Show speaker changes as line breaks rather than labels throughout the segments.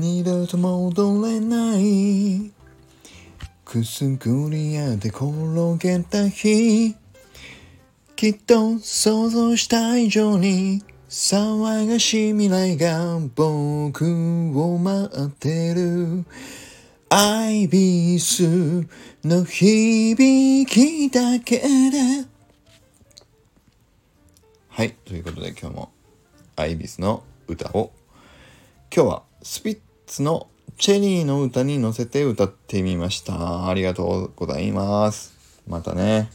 二度と戻れない。くすぐり屋で転げた日。きっと想像した以上に騒がしい未来が僕を待ってる。アイビスの響きだけで。はいということで今日もアイビスの歌を。今日はスピッツのチェリーの歌に乗せて歌ってみましたありがとうございますまたね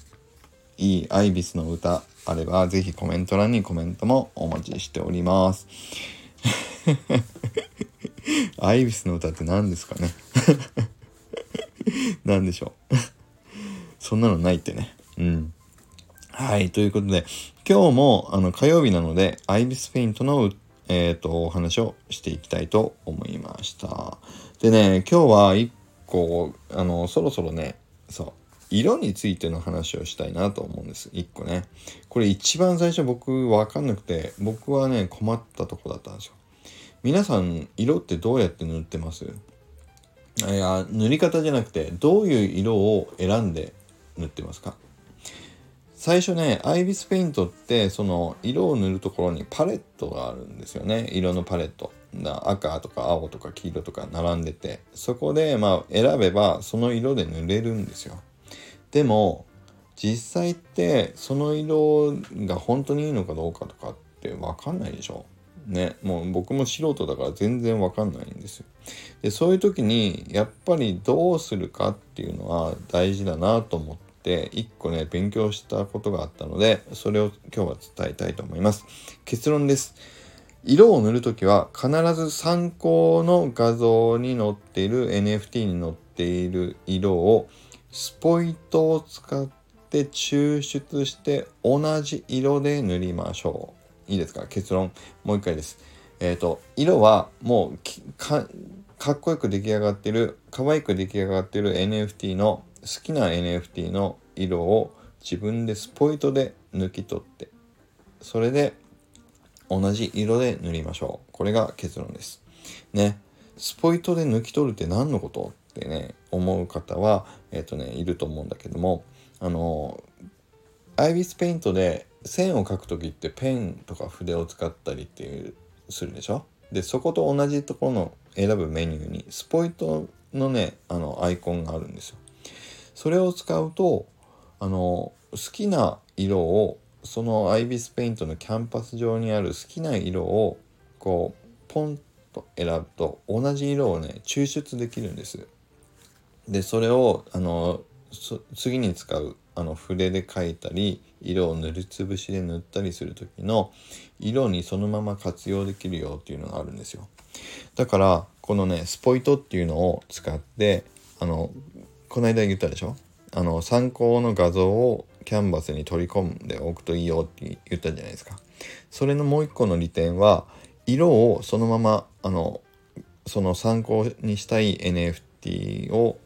いいアイビスの歌あればぜひコメント欄にコメントもお待ちしております アイビスの歌って何ですかね？何でしょう？そんなのないってね。うん。はい。ということで、今日もあの火曜日なので、アイビスペイントの、えーと、お話をしていきたいと思いました。でね、今日は一個、あの、そろそろね、そう、色についての話をしたいなと思うんです。一個ね。これ一番最初僕わかんなくて、僕はね、困ったとこだったんですよ。皆さん、色ってどうやって塗ってます？いや、塗り方じゃなくて、どういう色を選んで塗ってますか？最初ね、アイビスペイントって、その色を塗るところにパレットがあるんですよね。色のパレット。赤とか青とか黄色とか並んでて、そこでまあ選べばその色で塗れるんですよ。でも、実際ってその色が本当にいいのかどうかとかってわかんないでしょね、もう僕も素人だから全然わかんないんですよ。で、そういう時にやっぱりどうするかっていうのは大事だなと思って、一個ね、勉強したことがあったので、それを今日は伝えたいと思います。結論です。色を塗るときは必ず参考の画像に載っている NFT に載っている色をスポイトを使って抽出して同じ色で塗りましょう。いいですか？結論もう一回です。えっ、ー、と色はもうかっこよく出来上がってる可愛く出来上がってる NFT の好きな NFT の色を自分でスポイトで抜き取ってそれで同じ色で塗りましょう。これが結論です。ね。スポイトで抜き取るって何のこと？ってね、思う方は、えっ、ー、とね、いると思うんだけども、あの、アイビスペイントで線を描く時ってペンとか筆を使ったりっていうするでしょ？でそこと同じところの選ぶメニューにスポイトのねあのアイコンがあるんですよ。それを使うとあの好きな色をそのアイビスペイントのキャンパス上にある好きな色をこうポンと選ぶと同じ色をね抽出できるんです。でそれをあの次に使うあの筆で描いたり色を塗りつぶしで塗ったりする時の色にそのまま活用できるよっていうのがあるんですよだからこのねスポイトっていうのを使ってあのこの間言ったでしょ？あの参考の画像をキャンバスに取り込んでおくといいよって言ったじゃないですか。それのもう一個の利点は色をそのままあのその参考にしたい NFT を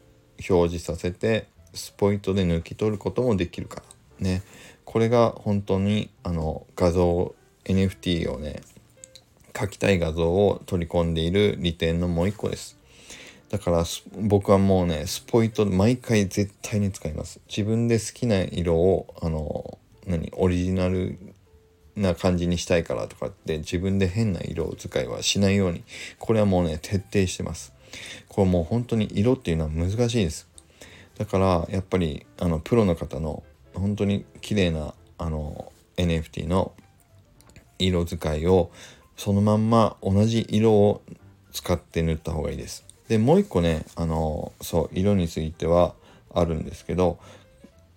表示させてスポイトで抜き取ることもできるからね。これが本当にあの画像 NFT をね書きたい画像を取り込んでいる利点のもう一個です。だから僕はもうねスポイト毎回絶対に使います。自分で好きな色をあの何オリジナルな感じにしたいからとかって自分で変な色使いはしないようにこれはもうね徹底してます。これもう本当に色っていうのは難しいです。だからやっぱりあのプロの方の本当に綺麗なあの NFT の色使いをそのまんま同じ色を使って塗った方がいいです。でもう一個ねあのそう色についてはあるんですけど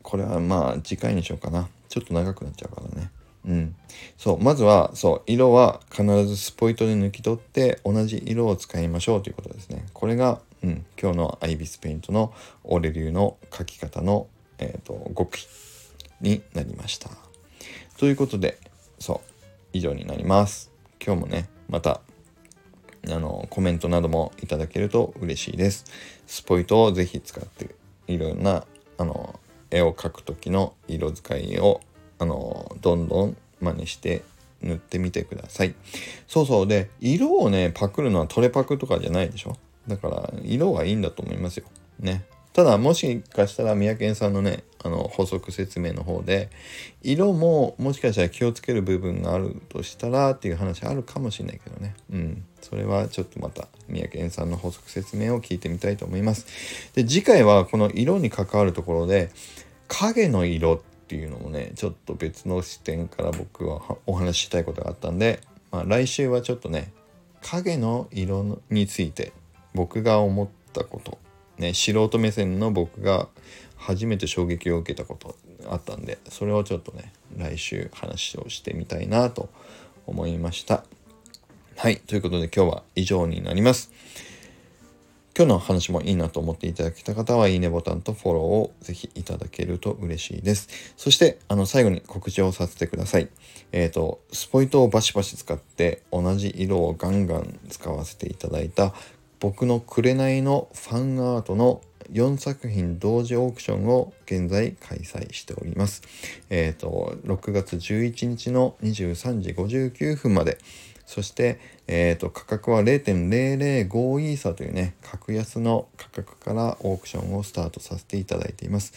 これはまあ次回にしようかなちょっと長くなっちゃうからねうんそうまずはそう色は必ずスポイトで抜き取って同じ色を使いましょうということですねこれがうん、今日のアイビスペイントのオレ流の書き方の、えーと、極意になりました。ということで、そう、以上になります。今日もね、また、あの、コメントなどもいただけると嬉しいです。スポイトをぜひ使って、いろんな、あの、絵を描く時の色使いを、あの、どんどん真似して塗ってみてください。そうそう。で色をねパクるのはトレパクとかじゃないでしょ。だから色がいいんだと思いますよ。ね。ただもしかしたら三宅さんのねあの補足説明の方で色ももしかしたら気をつける部分があるとしたらっていう話あるかもしれないけどね。うん。それはちょっとまた三宅園さんの補足説明を聞いてみたいと思います。で次回はこの色に関わるところで影の色っていうのもねちょっと別の視点から僕はお話ししたいことがあったんで、まあ、来週はちょっとね影の色について僕が思ったことね、素人目線の僕が初めて衝撃を受けたことあったんでそれをちょっとね来週話をしてみたいなと思いました。はいということで今日は以上になります。今日の話もいいなと思っていただけた方はいいねボタンとフォローをぜひいただけると嬉しいです。そしてあの最後に告知をさせてください。えっ、ー、とスポイトをバシバシ使って同じ色をガンガン使わせていただいた僕の紅のファンアートの4作品同時オークションを現在開催しております。えっ、ー、と、6月11日の23時59分まで、そして、えっ、ー、と、価格は0.005イーサというね、格安の価格からオークションをスタートさせていただいています。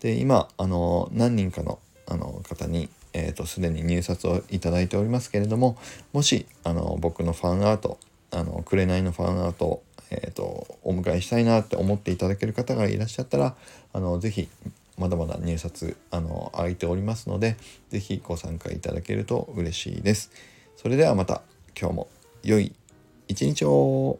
で、今、あの、何人かのあの方に、えっ、ー、と、すでに入札をいただいておりますけれども、もし、あの、僕のファンアート、あの紅のファンアートえーと、お迎えしたいなって思っていただける方がいらっしゃったらあのぜひまだまだ入札あの空いておりますのでぜひご参加いただけると嬉しいです。それではまた今日も良い一日を